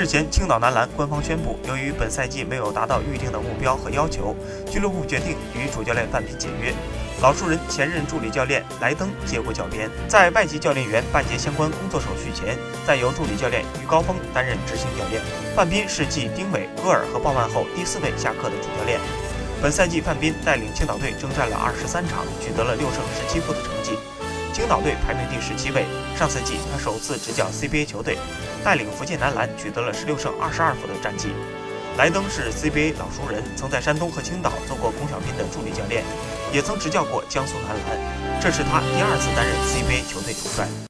日前，青岛男篮官方宣布，由于本赛季没有达到预定的目标和要求，俱乐部决定与主教练范斌解约。老熟人前任助理教练莱登接过教鞭，在外籍教练员办结相关工作手续前，再由助理教练于高峰担任执行教练。范斌是继丁伟、戈尔和鲍曼后第四位下课的主教练。本赛季，范斌带领青岛队征战了二十三场，取得了六胜十七负的成绩。青岛队排名第十七位。上赛季，他首次执教 CBA 球队，带领福建男篮取得了十六胜二十二负的战绩。莱登是 CBA 老熟人，曾在山东和青岛做过龚小斌的助理教练，也曾执教过江苏男篮。这是他第二次担任 CBA 球队主帅。